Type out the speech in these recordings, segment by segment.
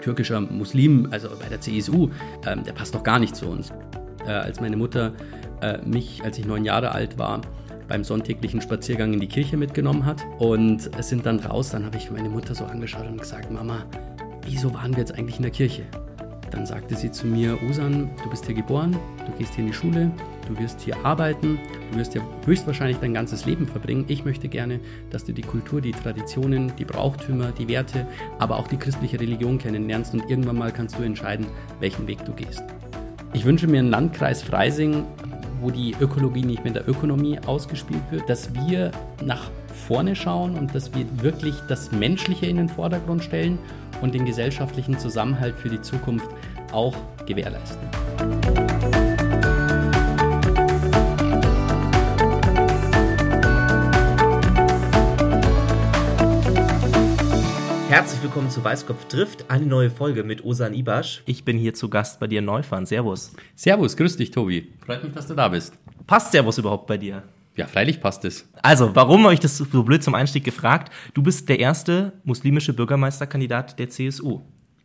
türkischer Muslim, also bei der CSU, ähm, der passt doch gar nicht zu uns. Äh, als meine Mutter äh, mich, als ich neun Jahre alt war, beim sonntäglichen Spaziergang in die Kirche mitgenommen hat und sind dann raus, dann habe ich meine Mutter so angeschaut und gesagt, Mama, wieso waren wir jetzt eigentlich in der Kirche? Dann sagte sie zu mir, Usan, du bist hier geboren, du gehst hier in die Schule, du wirst hier arbeiten, wirst hier höchstwahrscheinlich dein ganzes Leben verbringen. Ich möchte gerne, dass du die Kultur, die Traditionen, die Brauchtümer, die Werte, aber auch die christliche Religion kennenlernst und irgendwann mal kannst du entscheiden, welchen Weg du gehst. Ich wünsche mir einen Landkreis Freising, wo die Ökologie nicht mit der Ökonomie ausgespielt wird, dass wir nach vorne schauen und dass wir wirklich das Menschliche in den Vordergrund stellen und den gesellschaftlichen Zusammenhalt für die Zukunft auch gewährleisten. Herzlich willkommen zu Weißkopf trifft, eine neue Folge mit Osan Ibasch. Ich bin hier zu Gast bei dir in Neufahren. Servus. Servus, grüß dich, Tobi. Freut mich, dass du da bist. Passt Servus überhaupt bei dir? Ja, freilich passt es. Also, warum habe ich das so blöd zum Einstieg gefragt? Du bist der erste muslimische Bürgermeisterkandidat der CSU.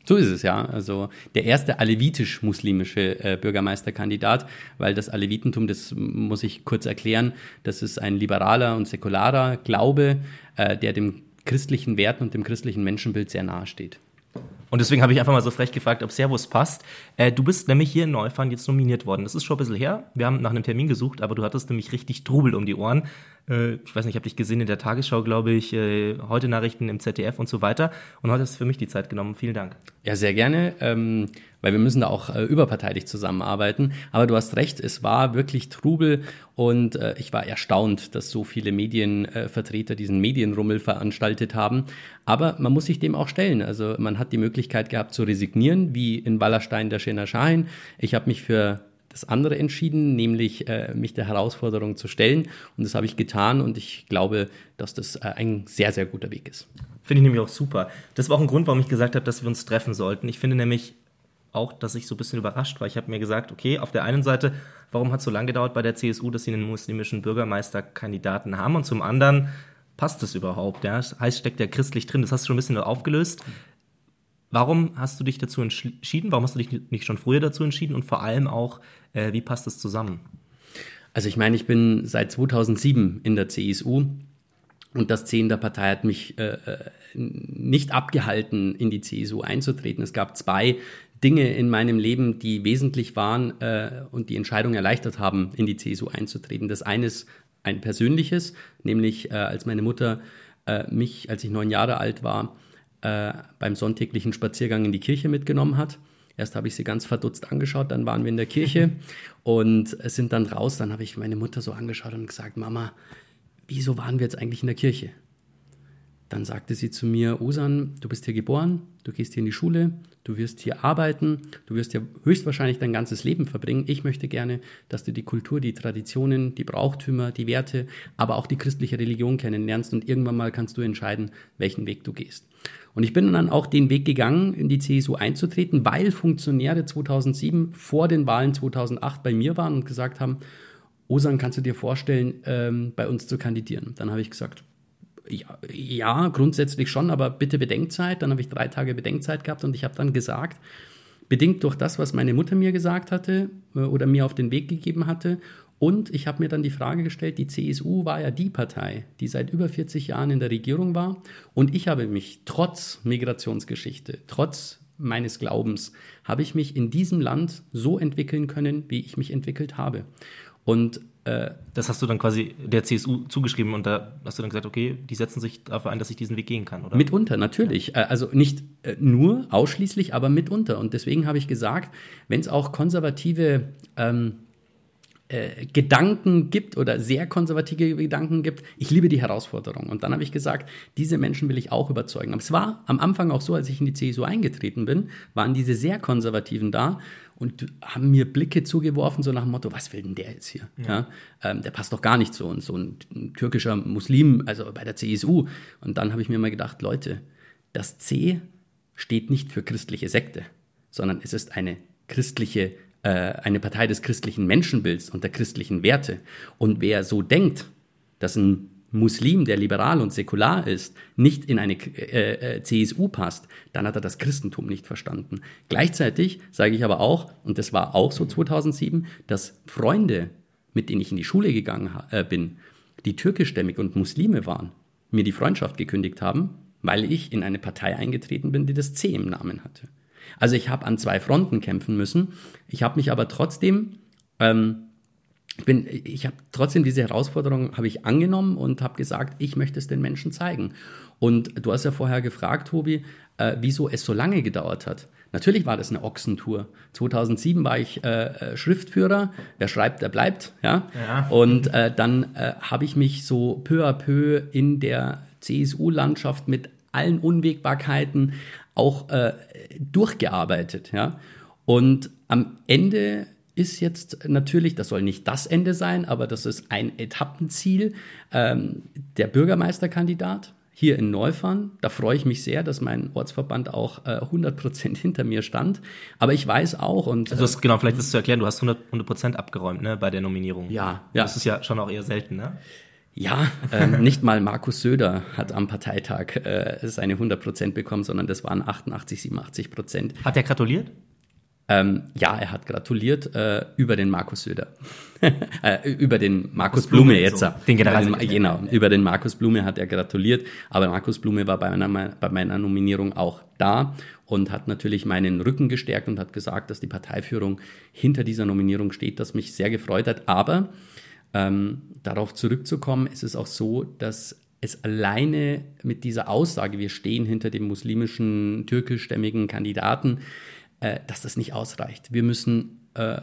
So ist es ja. Also der erste alevitisch-muslimische äh, Bürgermeisterkandidat, weil das Alevitentum, das muss ich kurz erklären, das ist ein liberaler und säkularer Glaube, äh, der dem christlichen Werten und dem christlichen Menschenbild sehr nahe steht. Und deswegen habe ich einfach mal so frech gefragt, ob Servus passt. Äh, du bist nämlich hier in Neufahren jetzt nominiert worden. Das ist schon ein bisschen her. Wir haben nach einem Termin gesucht, aber du hattest nämlich richtig Trubel um die Ohren. Äh, ich weiß nicht, ich habe dich gesehen in der Tagesschau, glaube ich, äh, heute Nachrichten im ZDF und so weiter. Und heute hast du für mich die Zeit genommen. Vielen Dank. Ja, sehr gerne, ähm, weil wir müssen da auch äh, überparteilich zusammenarbeiten. Aber du hast recht, es war wirklich Trubel und äh, ich war erstaunt, dass so viele Medienvertreter diesen Medienrummel veranstaltet haben. Aber man muss sich dem auch stellen. Also man hat die Möglichkeit gehabt zu resignieren, wie in Wallerstein der Schena Schein. Ich habe mich für das andere entschieden, nämlich äh, mich der Herausforderung zu stellen. Und das habe ich getan und ich glaube, dass das äh, ein sehr, sehr guter Weg ist. Finde ich nämlich auch super. Das war auch ein Grund, warum ich gesagt habe, dass wir uns treffen sollten. Ich finde nämlich auch, dass ich so ein bisschen überrascht war. Ich habe mir gesagt, okay, auf der einen Seite, warum hat es so lange gedauert bei der CSU, dass sie einen muslimischen Bürgermeisterkandidaten haben? Und zum anderen, passt es überhaupt? Ja? Das heißt, steckt ja christlich drin. Das hast du schon ein bisschen aufgelöst. Warum hast du dich dazu entschieden? Warum hast du dich nicht schon früher dazu entschieden? Und vor allem auch, äh, wie passt das zusammen? Also ich meine, ich bin seit 2007 in der CSU und das Ziehen der Partei hat mich äh, äh, nicht abgehalten, in die CSU einzutreten. Es gab zwei Dinge in meinem Leben, die wesentlich waren äh, und die Entscheidung erleichtert haben, in die CSU einzutreten. Das eine ist ein persönliches, nämlich äh, als meine Mutter äh, mich, als ich neun Jahre alt war, äh, beim sonntäglichen Spaziergang in die Kirche mitgenommen hat. Erst habe ich sie ganz verdutzt angeschaut, dann waren wir in der Kirche und sind dann raus. Dann habe ich meine Mutter so angeschaut und gesagt, Mama, wieso waren wir jetzt eigentlich in der Kirche? Dann sagte sie zu mir, Osan, du bist hier geboren, du gehst hier in die Schule, du wirst hier arbeiten, du wirst hier höchstwahrscheinlich dein ganzes Leben verbringen. Ich möchte gerne, dass du die Kultur, die Traditionen, die Brauchtümer, die Werte, aber auch die christliche Religion kennenlernst und irgendwann mal kannst du entscheiden, welchen Weg du gehst. Und ich bin dann auch den Weg gegangen, in die CSU einzutreten, weil Funktionäre 2007 vor den Wahlen 2008 bei mir waren und gesagt haben, Osan, kannst du dir vorstellen, ähm, bei uns zu kandidieren? Dann habe ich gesagt, ja, ja, grundsätzlich schon, aber bitte Bedenkzeit. Dann habe ich drei Tage Bedenkzeit gehabt und ich habe dann gesagt, bedingt durch das, was meine Mutter mir gesagt hatte äh, oder mir auf den Weg gegeben hatte. Und ich habe mir dann die Frage gestellt, die CSU war ja die Partei, die seit über 40 Jahren in der Regierung war. Und ich habe mich trotz Migrationsgeschichte, trotz meines Glaubens, habe ich mich in diesem Land so entwickeln können, wie ich mich entwickelt habe. Und äh, das hast du dann quasi der CSU zugeschrieben und da hast du dann gesagt, okay, die setzen sich dafür ein, dass ich diesen Weg gehen kann, oder? Mitunter, natürlich. Ja. Äh, also nicht äh, nur ausschließlich, aber mitunter. Und deswegen habe ich gesagt, wenn es auch konservative ähm, äh, Gedanken gibt oder sehr konservative Gedanken gibt. Ich liebe die Herausforderung. Und dann habe ich gesagt, diese Menschen will ich auch überzeugen. Aber es war am Anfang auch so, als ich in die CSU eingetreten bin, waren diese sehr Konservativen da und haben mir Blicke zugeworfen, so nach dem Motto, was will denn der jetzt hier? Ja. ja ähm, der passt doch gar nicht zu uns, so ein, ein türkischer Muslim, also bei der CSU. Und dann habe ich mir mal gedacht, Leute, das C steht nicht für christliche Sekte, sondern es ist eine christliche äh, eine Partei des christlichen Menschenbilds und der christlichen Werte. Und wer so denkt, dass ein Muslim, der liberal und säkular ist, nicht in eine äh, äh CSU passt, dann hat er das Christentum nicht verstanden. Gleichzeitig sage ich aber auch, und das war auch so 2007, dass Freunde, mit denen ich in die Schule gegangen äh, bin, die türkischstämmig und Muslime waren, mir die Freundschaft gekündigt haben, weil ich in eine Partei eingetreten bin, die das C im Namen hatte. Also ich habe an zwei Fronten kämpfen müssen. Ich habe mich aber trotzdem ähm, ich bin, ich habe trotzdem diese Herausforderung habe ich angenommen und habe gesagt, ich möchte es den Menschen zeigen. Und du hast ja vorher gefragt, Tobi, äh, wieso es so lange gedauert hat. Natürlich war das eine Ochsentour. 2007 war ich äh, äh, Schriftführer. Wer schreibt, der bleibt. Ja. ja. Und äh, dann äh, habe ich mich so peu à peu in der CSU-Landschaft mit allen Unwägbarkeiten auch äh, durchgearbeitet. Ja. Und am Ende ist jetzt natürlich, das soll nicht das Ende sein, aber das ist ein Etappenziel, ähm, der Bürgermeisterkandidat hier in Neufahren. Da freue ich mich sehr, dass mein Ortsverband auch äh, 100% hinter mir stand. Aber ich weiß auch und... Also hast, genau, vielleicht ist es zu erklären, du hast 100%, 100 abgeräumt ne, bei der Nominierung. Ja, ja. Das ist ja schon auch eher selten, ne? Ja, ähm, nicht mal Markus Söder hat am Parteitag äh, seine 100% bekommen, sondern das waren 88, 87 Prozent. Hat er gratuliert? Ähm, ja, er hat gratuliert äh, über den Markus Söder. äh, über den Markus Blume, Blume jetzt. So. Den Generalsekretär. Genau, über den Markus Blume hat er gratuliert. Aber Markus Blume war bei meiner, bei meiner Nominierung auch da und hat natürlich meinen Rücken gestärkt und hat gesagt, dass die Parteiführung hinter dieser Nominierung steht, das mich sehr gefreut hat. Aber ähm, darauf zurückzukommen, ist es auch so, dass es alleine mit dieser Aussage, wir stehen hinter dem muslimischen, türkischstämmigen Kandidaten, äh, dass das nicht ausreicht. Wir müssen äh,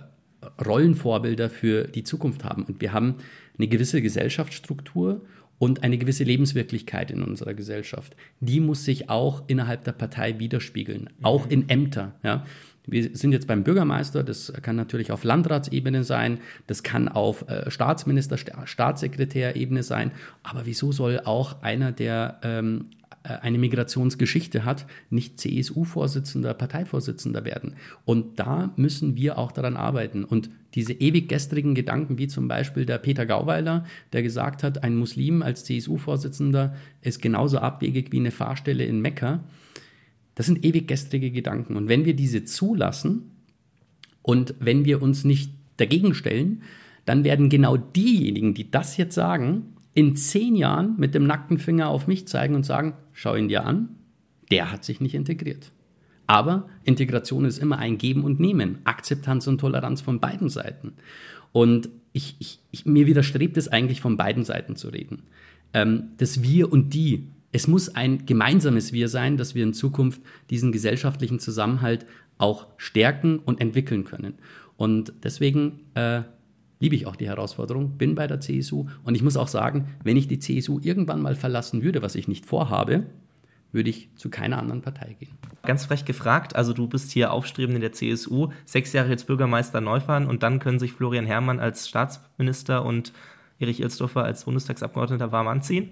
Rollenvorbilder für die Zukunft haben. Und wir haben eine gewisse Gesellschaftsstruktur und eine gewisse Lebenswirklichkeit in unserer Gesellschaft. Die muss sich auch innerhalb der Partei widerspiegeln, auch in Ämter. Ja. Wir sind jetzt beim Bürgermeister, das kann natürlich auf Landratsebene sein, das kann auf äh, Staatsminister, Staatssekretärebene sein, aber wieso soll auch einer, der ähm, äh, eine Migrationsgeschichte hat, nicht CSU-Vorsitzender, Parteivorsitzender werden. Und da müssen wir auch daran arbeiten. Und diese ewig gestrigen Gedanken, wie zum Beispiel der Peter Gauweiler, der gesagt hat, ein Muslim als CSU-Vorsitzender ist genauso abwegig wie eine Fahrstelle in Mekka, das sind ewig gestrige Gedanken. Und wenn wir diese zulassen und wenn wir uns nicht dagegen stellen, dann werden genau diejenigen, die das jetzt sagen, in zehn Jahren mit dem nackten Finger auf mich zeigen und sagen, schau ihn dir an, der hat sich nicht integriert. Aber Integration ist immer ein Geben und Nehmen, Akzeptanz und Toleranz von beiden Seiten. Und ich, ich, ich, mir widerstrebt es eigentlich, von beiden Seiten zu reden. Ähm, das Wir und die, es muss ein gemeinsames Wir sein, dass wir in Zukunft diesen gesellschaftlichen Zusammenhalt auch stärken und entwickeln können. Und deswegen äh, liebe ich auch die Herausforderung, bin bei der CSU und ich muss auch sagen, wenn ich die CSU irgendwann mal verlassen würde, was ich nicht vorhabe, würde ich zu keiner anderen Partei gehen. Ganz frech gefragt, also du bist hier aufstrebend in der CSU, sechs Jahre jetzt Bürgermeister Neufahren und dann können sich Florian Herrmann als Staatsminister und Erich Ilsdorfer als Bundestagsabgeordneter warm anziehen?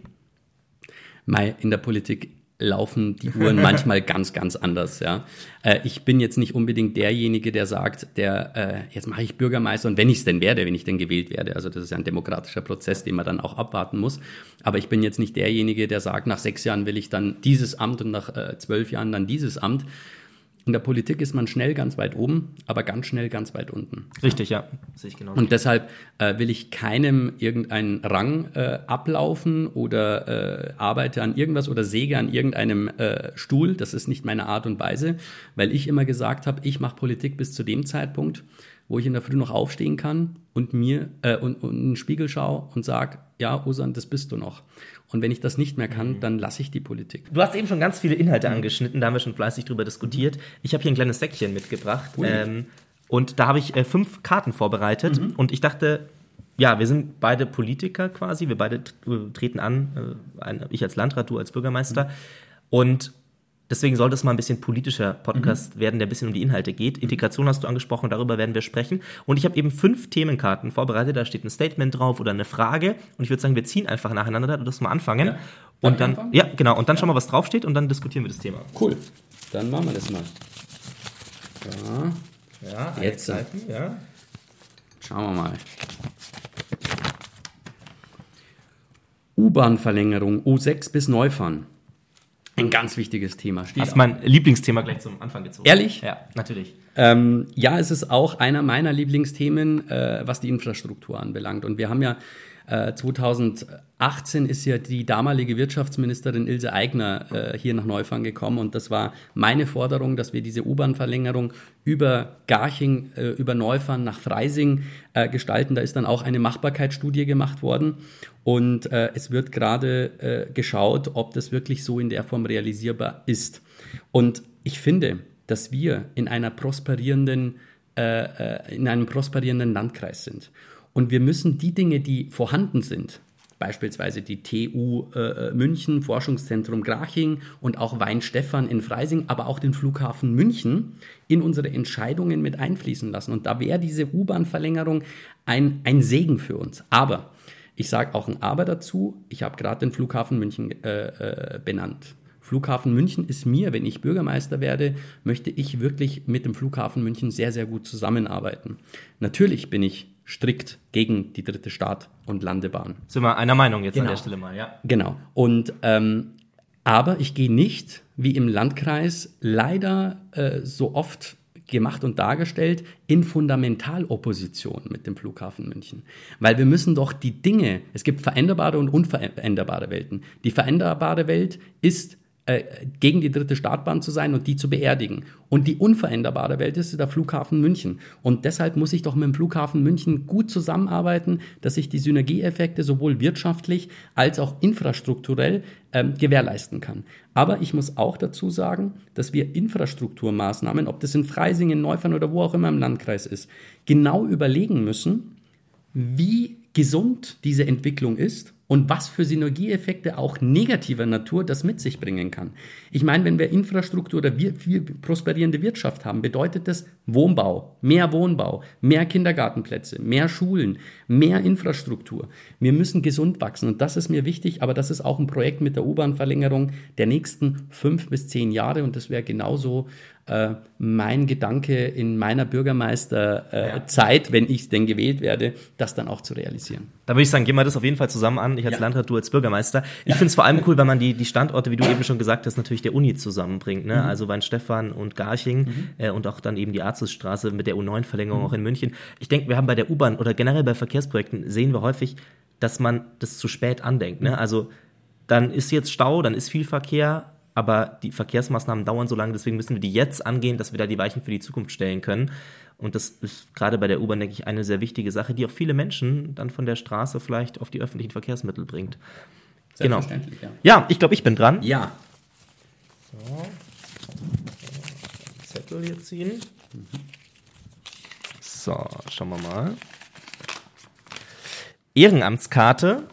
Mai, in der Politik laufen die Uhren manchmal ganz, ganz anders. Ja. Äh, ich bin jetzt nicht unbedingt derjenige, der sagt, der äh, jetzt mache ich Bürgermeister und wenn ich es denn werde, wenn ich denn gewählt werde. Also das ist ja ein demokratischer Prozess, den man dann auch abwarten muss. Aber ich bin jetzt nicht derjenige, der sagt, nach sechs Jahren will ich dann dieses Amt und nach äh, zwölf Jahren dann dieses Amt. In der Politik ist man schnell ganz weit oben, aber ganz schnell ganz weit unten. Richtig, ja. Sehe ich genau. Und deshalb äh, will ich keinem irgendeinen Rang äh, ablaufen oder äh, arbeite an irgendwas oder säge an irgendeinem äh, Stuhl. Das ist nicht meine Art und Weise, weil ich immer gesagt habe, ich mache Politik bis zu dem Zeitpunkt, wo ich in der Früh noch aufstehen kann und mir äh, und, und in den Spiegel schaue und sage, ja, Osan, das bist du noch. Und wenn ich das nicht mehr kann, mhm. dann lasse ich die Politik. Du hast eben schon ganz viele Inhalte angeschnitten, da haben wir schon fleißig drüber diskutiert. Ich habe hier ein kleines Säckchen mitgebracht. Ähm, und da habe ich äh, fünf Karten vorbereitet. Mhm. Und ich dachte, ja, wir sind beide Politiker quasi. Wir beide treten an, äh, ich als Landrat, du als Bürgermeister. Mhm. Und Deswegen sollte es mal ein bisschen politischer Podcast mhm. werden, der ein bisschen um die Inhalte geht. Integration hast du angesprochen, darüber werden wir sprechen. Und ich habe eben fünf Themenkarten vorbereitet. Da steht ein Statement drauf oder eine Frage. Und ich würde sagen, wir ziehen einfach nacheinander. Du darfst mal anfangen. Ja. Und dann, anfangen? ja, genau. Und dann ja. schauen wir, was draufsteht und dann diskutieren wir das Thema. Cool. Dann machen wir das mal. Ja, ja jetzt. Seiten, ja. Schauen wir mal. U-Bahn-Verlängerung U6 bis Neufahren. Ein ganz wichtiges Thema. Steht Hast mein Lieblingsthema gleich zum Anfang gezogen. Ehrlich? Ja, natürlich. Ähm, ja, es ist auch einer meiner Lieblingsthemen, äh, was die Infrastruktur anbelangt. Und wir haben ja 2018 äh, ist ja die damalige Wirtschaftsministerin Ilse Aigner äh, hier nach Neufang gekommen und das war meine Forderung, dass wir diese U-Bahn-Verlängerung über Garching, äh, über Neufang nach Freising äh, gestalten. Da ist dann auch eine Machbarkeitsstudie gemacht worden und äh, es wird gerade geschaut, ob das wirklich so in der Form realisierbar ist. Und ich finde, dass wir in einer prosperierenden in einem prosperierenden Landkreis sind. Und wir müssen die Dinge, die vorhanden sind, beispielsweise die TU äh, München, Forschungszentrum Graching und auch Weinstefan in Freising, aber auch den Flughafen München in unsere Entscheidungen mit einfließen lassen. Und da wäre diese U-Bahn-Verlängerung ein, ein Segen für uns. Aber ich sage auch ein Aber dazu. Ich habe gerade den Flughafen München äh, äh, benannt. Flughafen München ist mir, wenn ich Bürgermeister werde, möchte ich wirklich mit dem Flughafen München sehr, sehr gut zusammenarbeiten. Natürlich bin ich strikt gegen die dritte Start- und Landebahn. Sind wir einer Meinung jetzt genau. an der Stelle mal, ja. Genau. Und ähm, aber ich gehe nicht, wie im Landkreis leider äh, so oft gemacht und dargestellt, in Fundamentalopposition mit dem Flughafen München. Weil wir müssen doch die Dinge, es gibt veränderbare und unveränderbare Welten. Die veränderbare Welt ist äh, gegen die dritte Startbahn zu sein und die zu beerdigen. Und die unveränderbare Welt ist der Flughafen München. Und deshalb muss ich doch mit dem Flughafen München gut zusammenarbeiten, dass ich die Synergieeffekte sowohl wirtschaftlich als auch infrastrukturell ähm, gewährleisten kann. Aber ich muss auch dazu sagen, dass wir Infrastrukturmaßnahmen, ob das in Freising, Neufern oder wo auch immer im Landkreis ist, genau überlegen müssen, wie gesund diese Entwicklung ist und was für Synergieeffekte auch negativer Natur das mit sich bringen kann. Ich meine, wenn wir Infrastruktur oder wir, wir prosperierende Wirtschaft haben, bedeutet das Wohnbau, mehr Wohnbau, mehr Kindergartenplätze, mehr Schulen, mehr Infrastruktur. Wir müssen gesund wachsen und das ist mir wichtig, aber das ist auch ein Projekt mit der U-Bahn-Verlängerung der nächsten fünf bis zehn Jahre und das wäre genauso äh, mein Gedanke in meiner Bürgermeisterzeit, äh, ja. wenn ich denn gewählt werde, das dann auch zu realisieren. Da würde ich sagen, gehen wir das auf jeden Fall zusammen an. Ich als ja. Landrat, du als Bürgermeister. Ich ja. finde es vor allem cool, wenn man die, die Standorte, wie du eben schon gesagt hast, natürlich der Uni zusammenbringt. Ne? Mhm. Also Weinstefan und Garching mhm. äh, und auch dann eben die Arzusstraße mit der U9-Verlängerung mhm. auch in München. Ich denke, wir haben bei der U-Bahn oder generell bei Verkehrsprojekten sehen wir häufig, dass man das zu spät andenkt. Ne? Mhm. Also dann ist jetzt Stau, dann ist viel Verkehr, aber die Verkehrsmaßnahmen dauern so lange, deswegen müssen wir die jetzt angehen, dass wir da die Weichen für die Zukunft stellen können. Und das ist gerade bei der U-Bahn, denke ich, eine sehr wichtige Sache, die auch viele Menschen dann von der Straße vielleicht auf die öffentlichen Verkehrsmittel bringt. Genau. Ja. ja, ich glaube, ich bin dran. Ja. So. Zettel hier ziehen. So, schauen wir mal. Ehrenamtskarte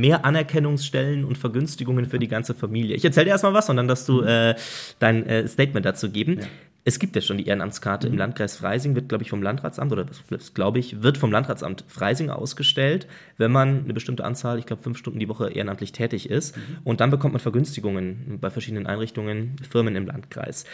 mehr Anerkennungsstellen und Vergünstigungen für die ganze Familie. Ich erzähle dir erstmal was, sondern dass du mhm. äh, dein äh, Statement dazu geben. Ja. Es gibt ja schon die Ehrenamtskarte mhm. im Landkreis Freising, wird, glaube ich, vom Landratsamt, oder das, glaube ich, wird vom Landratsamt Freising ausgestellt, wenn man eine bestimmte Anzahl, ich glaube, fünf Stunden die Woche ehrenamtlich tätig ist. Mhm. Und dann bekommt man Vergünstigungen bei verschiedenen Einrichtungen, Firmen im Landkreis.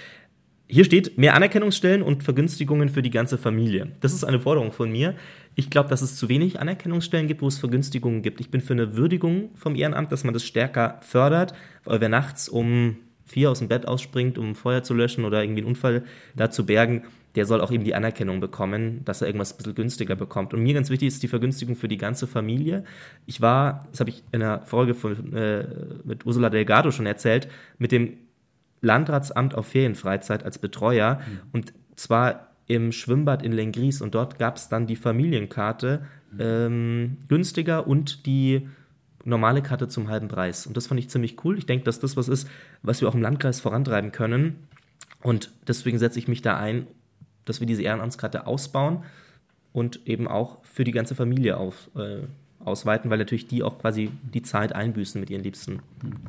Hier steht mehr Anerkennungsstellen und Vergünstigungen für die ganze Familie. Das ist eine Forderung von mir. Ich glaube, dass es zu wenig Anerkennungsstellen gibt, wo es Vergünstigungen gibt. Ich bin für eine Würdigung vom Ehrenamt, dass man das stärker fördert, weil wer nachts um vier aus dem Bett ausspringt, um Feuer zu löschen oder irgendwie einen Unfall da zu bergen, der soll auch eben die Anerkennung bekommen, dass er irgendwas ein bisschen günstiger bekommt. Und mir ganz wichtig ist die Vergünstigung für die ganze Familie. Ich war, das habe ich in der Folge von, äh, mit Ursula Delgado schon erzählt, mit dem Landratsamt auf Ferienfreizeit als Betreuer mhm. und zwar im Schwimmbad in Lengries und dort gab es dann die Familienkarte ähm, günstiger und die normale Karte zum halben Preis. Und das fand ich ziemlich cool. Ich denke, dass das was ist, was wir auch im Landkreis vorantreiben können. Und deswegen setze ich mich da ein, dass wir diese Ehrenamtskarte ausbauen und eben auch für die ganze Familie auf, äh, ausweiten, weil natürlich die auch quasi die Zeit einbüßen mit ihren Liebsten.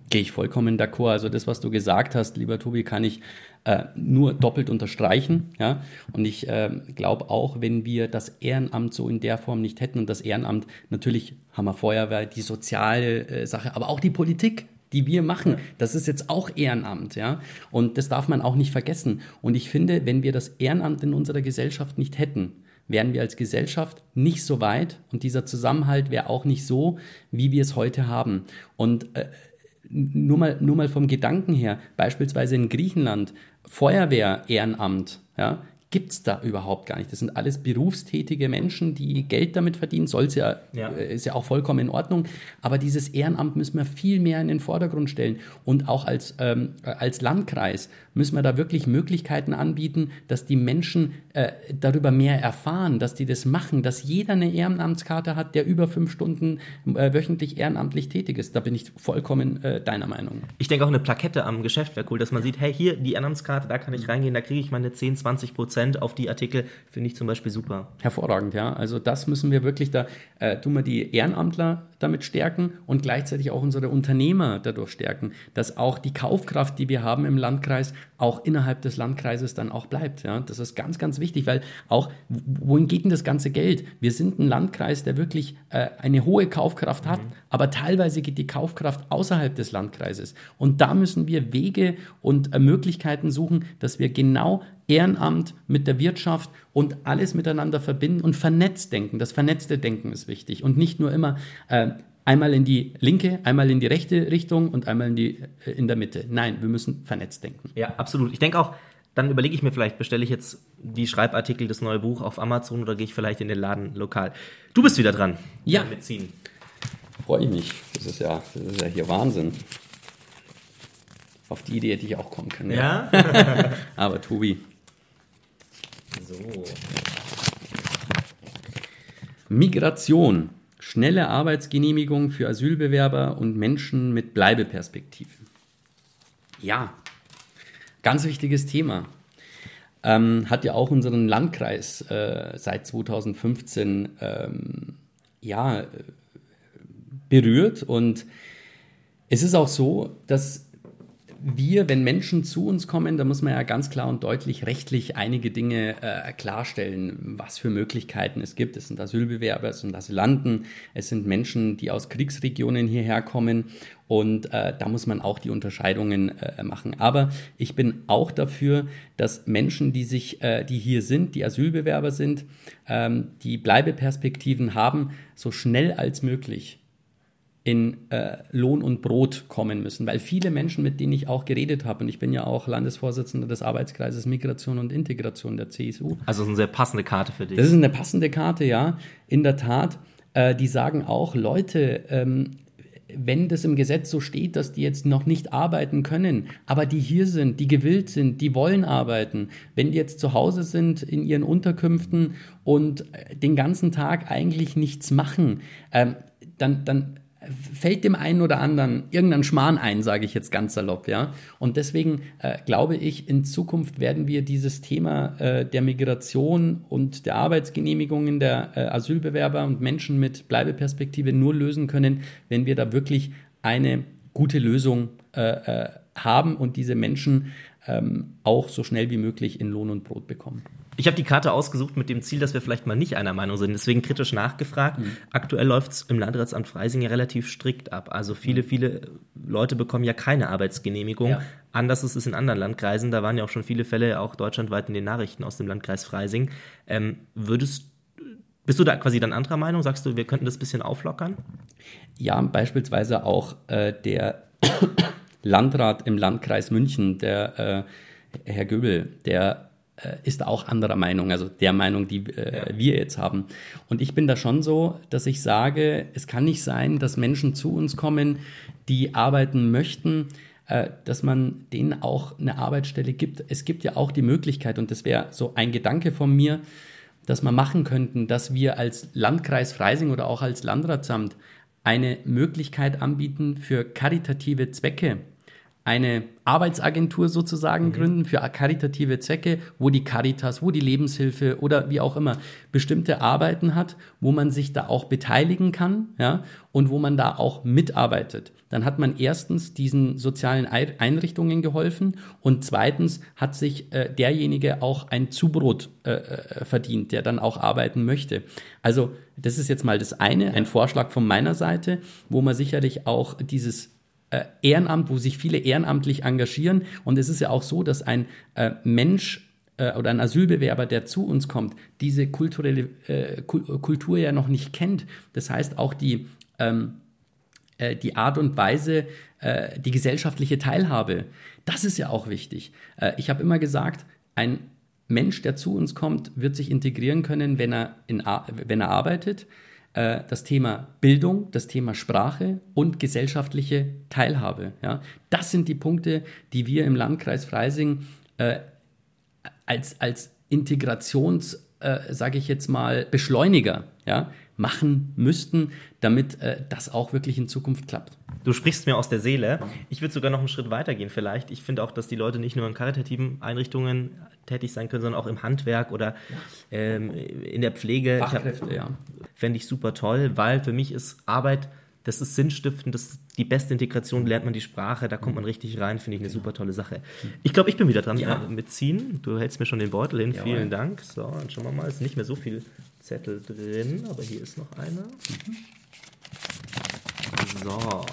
Gehe ich vollkommen d'accord. Also das, was du gesagt hast, lieber Tobi, kann ich äh, nur doppelt unterstreichen. Ja? Und ich äh, glaube auch, wenn wir das Ehrenamt so in der Form nicht hätten und das Ehrenamt, natürlich haben wir Feuerwehr, die soziale äh, Sache, aber auch die Politik, die wir machen, das ist jetzt auch Ehrenamt, ja. Und das darf man auch nicht vergessen. Und ich finde, wenn wir das Ehrenamt in unserer Gesellschaft nicht hätten, wären wir als Gesellschaft nicht so weit und dieser Zusammenhalt wäre auch nicht so, wie wir es heute haben. Und äh, nur, mal, nur mal vom Gedanken her, beispielsweise in Griechenland, Feuerwehr, Ehrenamt, ja, gibt es da überhaupt gar nicht. Das sind alles berufstätige Menschen, die Geld damit verdienen. Soll ja, ja, äh, ist ja auch vollkommen in Ordnung. Aber dieses Ehrenamt müssen wir viel mehr in den Vordergrund stellen. Und auch als, ähm, als Landkreis müssen wir da wirklich Möglichkeiten anbieten, dass die Menschen äh, darüber mehr erfahren, dass die das machen, dass jeder eine Ehrenamtskarte hat, der über fünf Stunden äh, wöchentlich ehrenamtlich tätig ist. Da bin ich vollkommen äh, deiner Meinung. Ich denke auch eine Plakette am Geschäft wäre cool, dass man sieht, hey, hier die Ehrenamtskarte, da kann ich reingehen, da kriege ich meine 10, 20 Prozent Prozent auf die Artikel finde ich zum Beispiel super. Hervorragend, ja. Also das müssen wir wirklich, da äh, tun wir die Ehrenamtler damit stärken und gleichzeitig auch unsere Unternehmer dadurch stärken, dass auch die Kaufkraft, die wir haben im Landkreis, auch innerhalb des Landkreises dann auch bleibt. Ja. Das ist ganz, ganz wichtig, weil auch, wohin geht denn das ganze Geld? Wir sind ein Landkreis, der wirklich äh, eine hohe Kaufkraft hat, mhm. aber teilweise geht die Kaufkraft außerhalb des Landkreises. Und da müssen wir Wege und äh, Möglichkeiten suchen, dass wir genau Ehrenamt mit der Wirtschaft und alles miteinander verbinden und vernetzt denken. Das vernetzte Denken ist wichtig und nicht nur immer äh, einmal in die linke, einmal in die rechte Richtung und einmal in, die, äh, in der Mitte. Nein, wir müssen vernetzt denken. Ja, absolut. Ich denke auch, dann überlege ich mir vielleicht, bestelle ich jetzt die Schreibartikel, das neue Buch auf Amazon oder gehe ich vielleicht in den Laden lokal. Du bist wieder dran. Ja. Mitziehen. Freue ich mich. Das ist ja, das ist ja hier Wahnsinn. Auf die Idee hätte ich auch kommen können. Ja. ja. Aber Tobi, so. Migration. Schnelle Arbeitsgenehmigung für Asylbewerber und Menschen mit Bleibeperspektive. Ja, ganz wichtiges Thema. Ähm, hat ja auch unseren Landkreis äh, seit 2015 ähm, ja, berührt. Und es ist auch so, dass wir, wenn Menschen zu uns kommen, da muss man ja ganz klar und deutlich rechtlich einige Dinge äh, klarstellen, was für Möglichkeiten es gibt. Es sind Asylbewerber, es sind Asylanten, es sind Menschen, die aus Kriegsregionen hierher kommen und äh, da muss man auch die Unterscheidungen äh, machen. Aber ich bin auch dafür, dass Menschen, die sich, äh, die hier sind, die Asylbewerber sind, ähm, die Bleibeperspektiven haben, so schnell als möglich in äh, Lohn und Brot kommen müssen, weil viele Menschen, mit denen ich auch geredet habe, und ich bin ja auch Landesvorsitzender des Arbeitskreises Migration und Integration der CSU. Also eine sehr passende Karte für dich. Das ist eine passende Karte, ja, in der Tat. Äh, die sagen auch, Leute, ähm, wenn das im Gesetz so steht, dass die jetzt noch nicht arbeiten können, aber die hier sind, die gewillt sind, die wollen arbeiten, wenn die jetzt zu Hause sind in ihren Unterkünften und den ganzen Tag eigentlich nichts machen, ähm, dann, dann fällt dem einen oder anderen irgendein Schmarrn ein, sage ich jetzt ganz salopp, ja. Und deswegen äh, glaube ich, in Zukunft werden wir dieses Thema äh, der Migration und der Arbeitsgenehmigungen der äh, Asylbewerber und Menschen mit Bleibeperspektive nur lösen können, wenn wir da wirklich eine gute Lösung äh, äh, haben und diese Menschen ähm, auch so schnell wie möglich in Lohn und Brot bekommen. Ich habe die Karte ausgesucht mit dem Ziel, dass wir vielleicht mal nicht einer Meinung sind. Deswegen kritisch nachgefragt. Mhm. Aktuell läuft es im Landratsamt Freising ja relativ strikt ab. Also viele, mhm. viele Leute bekommen ja keine Arbeitsgenehmigung. Ja. Anders ist es in anderen Landkreisen. Da waren ja auch schon viele Fälle, auch deutschlandweit in den Nachrichten aus dem Landkreis Freising. Ähm, würdest bist du da quasi dann anderer Meinung? Sagst du, wir könnten das ein bisschen auflockern? Ja, beispielsweise auch äh, der Landrat im Landkreis München, der äh, Herr Göbel, der ist auch anderer Meinung, also der Meinung, die äh, ja. wir jetzt haben. Und ich bin da schon so, dass ich sage, es kann nicht sein, dass Menschen zu uns kommen, die arbeiten möchten, äh, dass man denen auch eine Arbeitsstelle gibt. Es gibt ja auch die Möglichkeit, und das wäre so ein Gedanke von mir, dass wir machen könnten, dass wir als Landkreis Freising oder auch als Landratsamt eine Möglichkeit anbieten für karitative Zwecke eine Arbeitsagentur sozusagen mhm. gründen für karitative Zwecke, wo die Caritas, wo die Lebenshilfe oder wie auch immer bestimmte Arbeiten hat, wo man sich da auch beteiligen kann, ja, und wo man da auch mitarbeitet. Dann hat man erstens diesen sozialen Einrichtungen geholfen und zweitens hat sich äh, derjenige auch ein Zubrot äh, äh, verdient, der dann auch arbeiten möchte. Also das ist jetzt mal das eine, ein Vorschlag von meiner Seite, wo man sicherlich auch dieses äh, Ehrenamt, wo sich viele ehrenamtlich engagieren. Und es ist ja auch so, dass ein äh, Mensch äh, oder ein Asylbewerber, der zu uns kommt, diese kulturelle äh, Kultur ja noch nicht kennt. Das heißt, auch die, ähm, äh, die Art und Weise, die gesellschaftliche Teilhabe, das ist ja auch wichtig. Ich habe immer gesagt, ein Mensch, der zu uns kommt, wird sich integrieren können, wenn er, in, wenn er arbeitet. Äh, das Thema Bildung, das Thema Sprache und gesellschaftliche Teilhabe. Ja? Das sind die Punkte, die wir im Landkreis Freising äh, als, als Integrations, äh, sage ich jetzt mal, Beschleuniger ja, machen müssten, damit äh, das auch wirklich in Zukunft klappt. Du sprichst mir aus der Seele. Ich würde sogar noch einen Schritt weiter gehen vielleicht. Ich finde auch, dass die Leute nicht nur in karitativen Einrichtungen tätig sein können, sondern auch im Handwerk oder ähm, in der Pflege. Fachkräfte, hab, ja. Fände ich super toll, weil für mich ist Arbeit das ist sinnstiftend, das ist die beste Integration, lernt man die Sprache, da kommt man richtig rein, finde ich eine super tolle Sache. Ich glaube, ich bin wieder dran ja. Äh, mit Ziehen. Du hältst mir schon den Beutel hin, Jawohl. vielen Dank. So, dann schauen wir mal, es ist nicht mehr so viel Zettel drin, aber hier ist noch einer. So.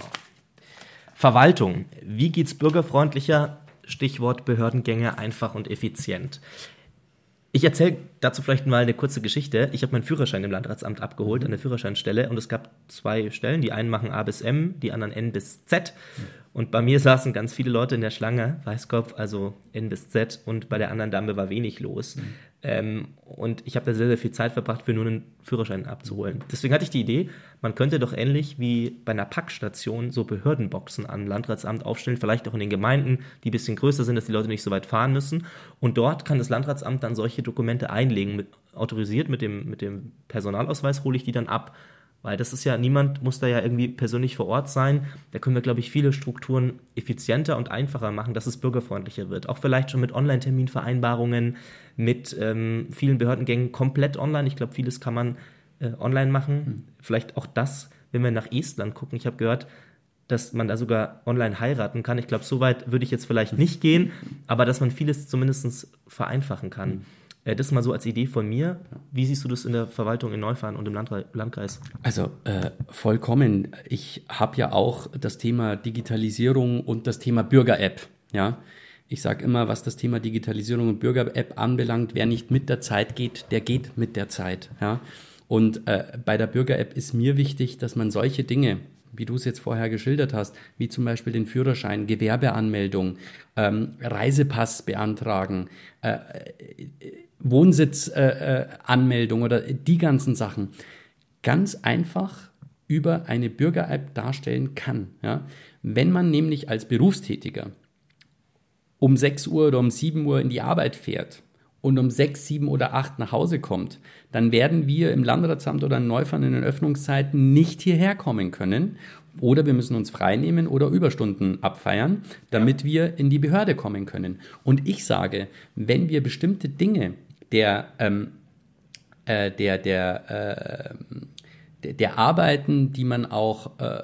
Verwaltung. Wie geht's bürgerfreundlicher? Stichwort Behördengänge einfach und effizient. Ich erzähle dazu vielleicht mal eine kurze Geschichte. Ich habe meinen Führerschein im Landratsamt abgeholt, an der Führerscheinstelle, und es gab zwei Stellen. Die einen machen A bis M, die anderen N bis Z. Und bei mir saßen ganz viele Leute in der Schlange, Weißkopf, also N bis Z, und bei der anderen Dame war wenig los. Mhm. Ähm, und ich habe da sehr, sehr viel Zeit verbracht, für nur einen Führerschein abzuholen. Deswegen hatte ich die Idee, man könnte doch ähnlich wie bei einer Packstation so Behördenboxen am Landratsamt aufstellen, vielleicht auch in den Gemeinden, die ein bisschen größer sind, dass die Leute nicht so weit fahren müssen. Und dort kann das Landratsamt dann solche Dokumente einlegen, mit, autorisiert mit dem, mit dem Personalausweis hole ich die dann ab weil das ist ja, niemand muss da ja irgendwie persönlich vor Ort sein. Da können wir, glaube ich, viele Strukturen effizienter und einfacher machen, dass es bürgerfreundlicher wird. Auch vielleicht schon mit Online-Terminvereinbarungen, mit ähm, vielen Behördengängen komplett online. Ich glaube, vieles kann man äh, online machen. Mhm. Vielleicht auch das, wenn wir nach Estland gucken. Ich habe gehört, dass man da sogar online heiraten kann. Ich glaube, so weit würde ich jetzt vielleicht nicht gehen, aber dass man vieles zumindest vereinfachen kann. Mhm. Äh, das mal so als Idee von mir. Wie siehst du das in der Verwaltung in Neufahren und im Landkreis? Also äh, vollkommen. Ich habe ja auch das Thema Digitalisierung und das Thema Bürger-App. Ja, ich sage immer, was das Thema Digitalisierung und Bürger-App anbelangt, wer nicht mit der Zeit geht, der geht mit der Zeit. Ja, und äh, bei der Bürger-App ist mir wichtig, dass man solche Dinge wie du es jetzt vorher geschildert hast, wie zum Beispiel den Führerschein, Gewerbeanmeldung, ähm, Reisepass beantragen, äh, Wohnsitzanmeldung äh, oder die ganzen Sachen ganz einfach über eine Bürger-App darstellen kann. Ja? Wenn man nämlich als Berufstätiger um 6 Uhr oder um 7 Uhr in die Arbeit fährt und um 6, 7 oder 8 nach Hause kommt, dann werden wir im Landratsamt oder in Neufern in den Öffnungszeiten nicht hierher kommen können. Oder wir müssen uns freinehmen oder Überstunden abfeiern, damit wir in die Behörde kommen können. Und ich sage, wenn wir bestimmte Dinge der, ähm, äh, der, der, äh, der, Arbeiten, die man auch äh,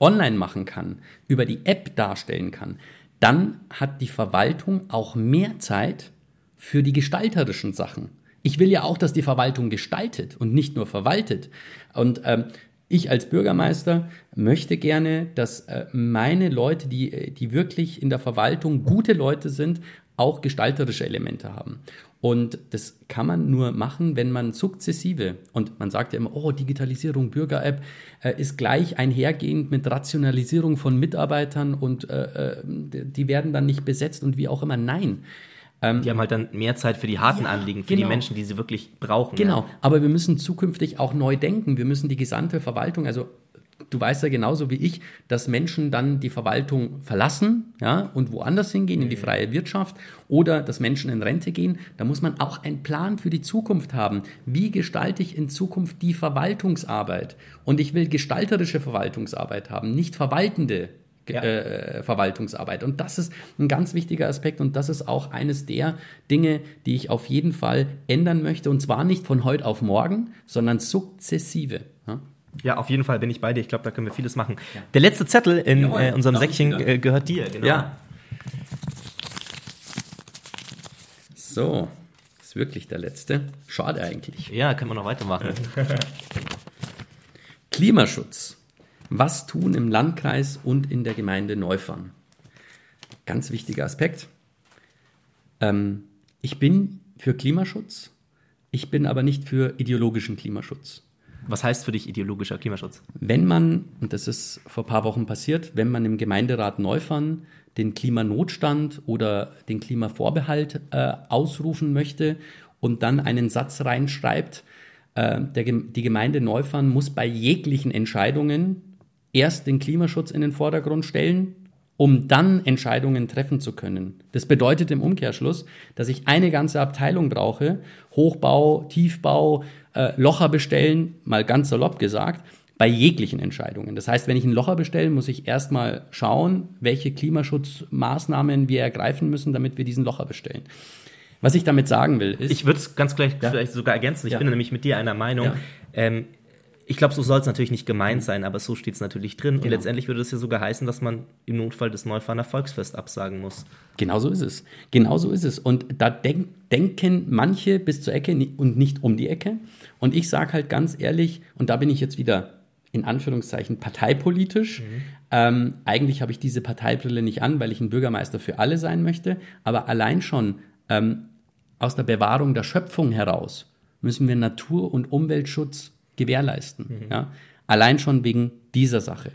online machen kann, über die App darstellen kann, dann hat die Verwaltung auch mehr Zeit für die gestalterischen Sachen. Ich will ja auch, dass die Verwaltung gestaltet und nicht nur verwaltet. Und ähm, ich als Bürgermeister möchte gerne, dass äh, meine Leute, die, die wirklich in der Verwaltung gute Leute sind, auch gestalterische Elemente haben. Und das kann man nur machen, wenn man sukzessive, und man sagt ja immer, oh, Digitalisierung, Bürger-App, äh, ist gleich einhergehend mit Rationalisierung von Mitarbeitern und äh, äh die werden dann nicht besetzt und wie auch immer. Nein. Ähm, die haben halt dann mehr Zeit für die harten ja, Anliegen, für genau. die Menschen, die sie wirklich brauchen. Genau, ja. aber wir müssen zukünftig auch neu denken. Wir müssen die gesamte Verwaltung, also du weißt ja genauso wie ich, dass Menschen dann die Verwaltung verlassen ja, und woanders hingehen, in die mhm. freie Wirtschaft oder dass Menschen in Rente gehen. Da muss man auch einen Plan für die Zukunft haben. Wie gestalte ich in Zukunft die Verwaltungsarbeit? Und ich will gestalterische Verwaltungsarbeit haben, nicht verwaltende ja. äh, Verwaltungsarbeit. Und das ist ein ganz wichtiger Aspekt und das ist auch eines der Dinge, die ich auf jeden Fall ändern möchte. Und zwar nicht von heute auf morgen, sondern sukzessive. Ja? Ja, auf jeden Fall bin ich bei dir. Ich glaube, da können wir vieles machen. Ja. Der letzte Zettel in Jawohl, äh, unserem Säckchen äh, gehört dir. Genau. Ja. So, ist wirklich der letzte. Schade eigentlich. Ja, können wir noch weitermachen. Klimaschutz. Was tun im Landkreis und in der Gemeinde Neufern? Ganz wichtiger Aspekt. Ähm, Ich bin für Klimaschutz, ich bin aber nicht für ideologischen Klimaschutz. Was heißt für dich ideologischer Klimaschutz? Wenn man, und das ist vor ein paar Wochen passiert, wenn man im Gemeinderat Neufern den Klimanotstand oder den Klimavorbehalt äh, ausrufen möchte und dann einen Satz reinschreibt, äh, der, die Gemeinde Neufern muss bei jeglichen Entscheidungen erst den Klimaschutz in den Vordergrund stellen, um dann Entscheidungen treffen zu können. Das bedeutet im Umkehrschluss, dass ich eine ganze Abteilung brauche, Hochbau, Tiefbau, äh, Locher bestellen, mal ganz salopp gesagt, bei jeglichen Entscheidungen. Das heißt, wenn ich einen Locher bestelle, muss ich erstmal schauen, welche Klimaschutzmaßnahmen wir ergreifen müssen, damit wir diesen Locher bestellen. Was ich damit sagen will, ist. Ich würde es ganz gleich ja. vielleicht sogar ergänzen. Ich ja. bin nämlich mit dir einer Meinung. Ja. Ähm, ich glaube, so soll es natürlich nicht gemeint sein, aber so steht es natürlich drin. Genau. Und letztendlich würde es ja sogar heißen, dass man im Notfall das Neufahrener Volksfest absagen muss. Genau so ist es. Genau so ist es. Und da denk, denken manche bis zur Ecke und nicht um die Ecke. Und ich sage halt ganz ehrlich, und da bin ich jetzt wieder in Anführungszeichen parteipolitisch. Mhm. Ähm, eigentlich habe ich diese Parteibrille nicht an, weil ich ein Bürgermeister für alle sein möchte. Aber allein schon ähm, aus der Bewahrung der Schöpfung heraus müssen wir Natur- und Umweltschutz gewährleisten. Mhm. Ja? Allein schon wegen dieser Sache.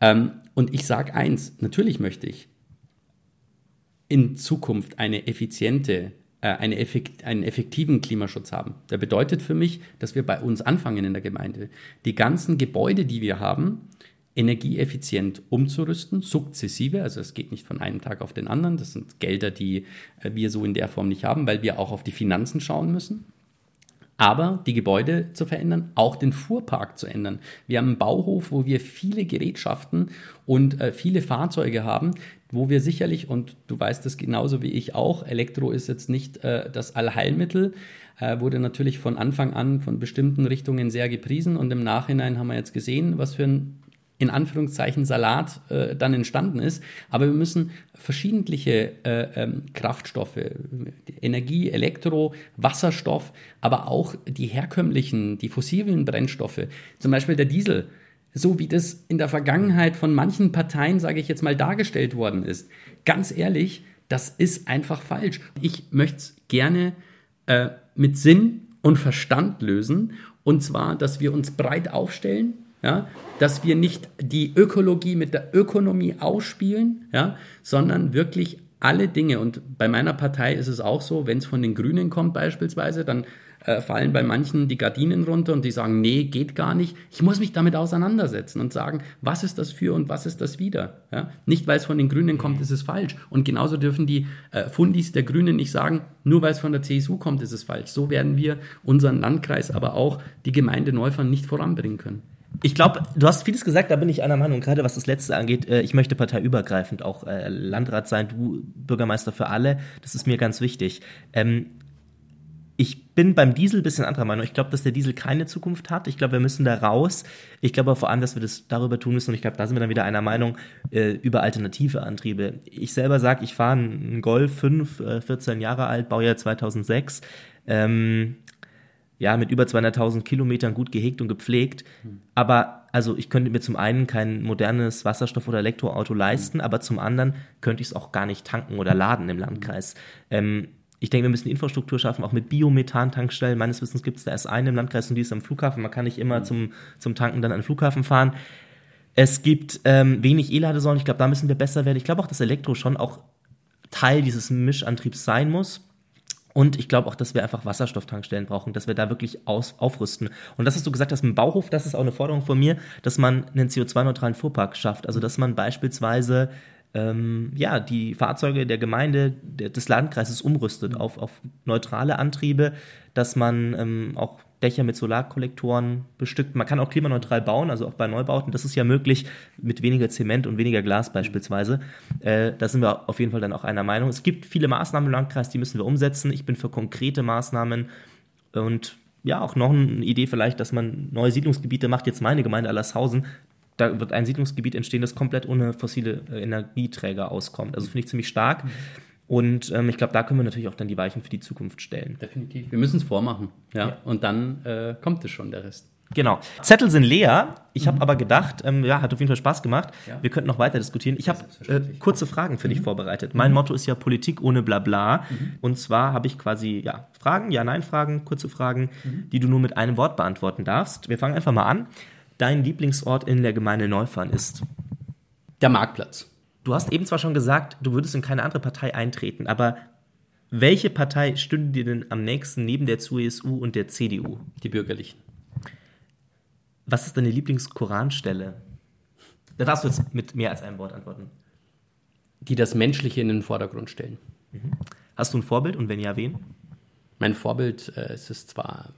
Ähm, und ich sage eins, natürlich möchte ich in Zukunft eine effiziente, äh, eine effekt, einen effektiven Klimaschutz haben. Der bedeutet für mich, dass wir bei uns anfangen in der Gemeinde. Die ganzen Gebäude, die wir haben, energieeffizient umzurüsten, sukzessive, also es geht nicht von einem Tag auf den anderen, das sind Gelder, die äh, wir so in der Form nicht haben, weil wir auch auf die Finanzen schauen müssen aber die Gebäude zu verändern, auch den Fuhrpark zu ändern. Wir haben einen Bauhof, wo wir viele Gerätschaften und äh, viele Fahrzeuge haben, wo wir sicherlich, und du weißt es genauso wie ich auch, Elektro ist jetzt nicht äh, das Allheilmittel, äh, wurde natürlich von Anfang an von bestimmten Richtungen sehr gepriesen und im Nachhinein haben wir jetzt gesehen, was für ein in Anführungszeichen Salat äh, dann entstanden ist. Aber wir müssen verschiedentliche äh, ähm, Kraftstoffe, Energie, Elektro, Wasserstoff, aber auch die herkömmlichen, die fossilen Brennstoffe, zum Beispiel der Diesel, so wie das in der Vergangenheit von manchen Parteien, sage ich jetzt mal, dargestellt worden ist. Ganz ehrlich, das ist einfach falsch. Ich möchte es gerne äh, mit Sinn und Verstand lösen. Und zwar, dass wir uns breit aufstellen, ja, dass wir nicht die Ökologie mit der Ökonomie ausspielen, ja, sondern wirklich alle Dinge. Und bei meiner Partei ist es auch so, wenn es von den Grünen kommt beispielsweise, dann äh, fallen bei manchen die Gardinen runter und die sagen, nee, geht gar nicht. Ich muss mich damit auseinandersetzen und sagen, was ist das für und was ist das wieder. Ja? Nicht, weil es von den Grünen kommt, ist es falsch. Und genauso dürfen die äh, Fundis der Grünen nicht sagen, nur weil es von der CSU kommt, ist es falsch. So werden wir unseren Landkreis, aber auch die Gemeinde Neufern nicht voranbringen können. Ich glaube, du hast vieles gesagt, da bin ich einer Meinung, gerade was das Letzte angeht. Äh, ich möchte parteiübergreifend auch äh, Landrat sein, du Bürgermeister für alle. Das ist mir ganz wichtig. Ähm, ich bin beim Diesel ein bisschen anderer Meinung. Ich glaube, dass der Diesel keine Zukunft hat. Ich glaube, wir müssen da raus. Ich glaube vor allem, dass wir das darüber tun müssen. Und ich glaube, da sind wir dann wieder einer Meinung äh, über alternative Antriebe. Ich selber sage, ich fahre einen Golf 5, äh, 14 Jahre alt, Baujahr 2006. Ähm, ja, mit über 200.000 Kilometern gut gehegt und gepflegt. Aber also ich könnte mir zum einen kein modernes Wasserstoff- oder Elektroauto leisten, aber zum anderen könnte ich es auch gar nicht tanken oder laden im Landkreis. Ähm, ich denke, wir müssen Infrastruktur schaffen, auch mit Biomethan-Tankstellen. Meines Wissens gibt es da erst eine im Landkreis und die ist am Flughafen. Man kann nicht immer zum, zum Tanken dann an den Flughafen fahren. Es gibt ähm, wenig E-Ladesäulen. Ich glaube, da müssen wir besser werden. Ich glaube auch, dass Elektro schon auch Teil dieses Mischantriebs sein muss. Und ich glaube auch, dass wir einfach Wasserstofftankstellen brauchen, dass wir da wirklich aus, aufrüsten. Und das, was du gesagt hast mit dem Bauhof, das ist auch eine Forderung von mir, dass man einen CO2-neutralen Fuhrpark schafft. Also, dass man beispielsweise ähm, ja, die Fahrzeuge der Gemeinde, der, des Landkreises umrüstet auf, auf neutrale Antriebe, dass man ähm, auch Dächer mit Solarkollektoren bestückt. Man kann auch klimaneutral bauen, also auch bei Neubauten. Das ist ja möglich mit weniger Zement und weniger Glas beispielsweise. Äh, da sind wir auf jeden Fall dann auch einer Meinung. Es gibt viele Maßnahmen im Landkreis, die müssen wir umsetzen. Ich bin für konkrete Maßnahmen und ja, auch noch eine Idee vielleicht, dass man neue Siedlungsgebiete macht. Jetzt meine Gemeinde Allershausen. Da wird ein Siedlungsgebiet entstehen, das komplett ohne fossile äh, Energieträger auskommt. Also finde ich ziemlich stark. Mhm. Und ähm, ich glaube, da können wir natürlich auch dann die Weichen für die Zukunft stellen. Definitiv. Wir müssen es vormachen. Ja? ja. Und dann äh, kommt es schon, der Rest. Genau. Zettel sind leer. Ich habe aber gedacht, ähm, ja, hat auf jeden Fall Spaß gemacht. Ja. Wir könnten noch weiter diskutieren. Ich habe äh, kurze Fragen für dich vorbereitet. Mein Motto ist ja Politik ohne Blabla. Und zwar habe ich quasi ja, Fragen, Ja-Nein-Fragen, kurze Fragen, die du nur mit einem Wort beantworten darfst. Wir fangen einfach mal an. Dein Lieblingsort in der Gemeinde Neufahren ist? Der Marktplatz. Du hast eben zwar schon gesagt, du würdest in keine andere Partei eintreten, aber welche Partei stünde dir denn am nächsten neben der CSU und der CDU? Die Bürgerlichen. Was ist deine Lieblingskoranstelle? Da darfst du jetzt mit mehr als einem Wort antworten. Die das Menschliche in den Vordergrund stellen. Hast du ein Vorbild und wenn ja, wen? Mein Vorbild, äh, es ist zwar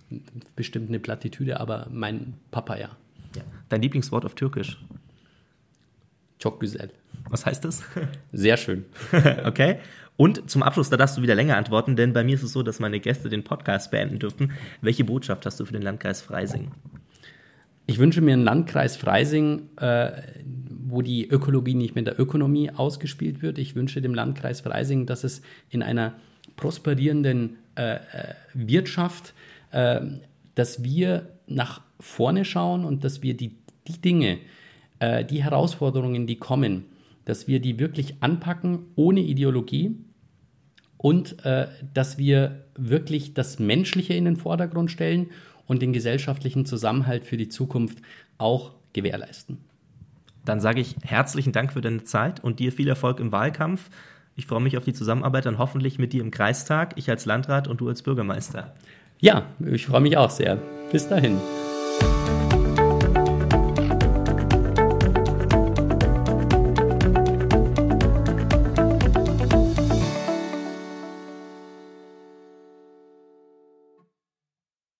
bestimmt eine Plattitüde, aber mein Papa ja. Ja. Dein Lieblingswort auf Türkisch? Çok güzel. Was heißt das? Sehr schön. okay. Und zum Abschluss, da darfst du wieder länger antworten, denn bei mir ist es so, dass meine Gäste den Podcast beenden dürfen. Welche Botschaft hast du für den Landkreis Freising? Ich wünsche mir einen Landkreis Freising, äh, wo die Ökologie nicht mit der Ökonomie ausgespielt wird. Ich wünsche dem Landkreis Freising, dass es in einer prosperierenden äh, äh, Wirtschaft, äh, dass wir nach vorne schauen und dass wir die, die Dinge, äh, die Herausforderungen, die kommen, dass wir die wirklich anpacken ohne Ideologie und äh, dass wir wirklich das Menschliche in den Vordergrund stellen und den gesellschaftlichen Zusammenhalt für die Zukunft auch gewährleisten. Dann sage ich herzlichen Dank für deine Zeit und dir viel Erfolg im Wahlkampf. Ich freue mich auf die Zusammenarbeit dann hoffentlich mit dir im Kreistag, ich als Landrat und du als Bürgermeister. Ja, ich freue mich auch sehr. Bis dahin.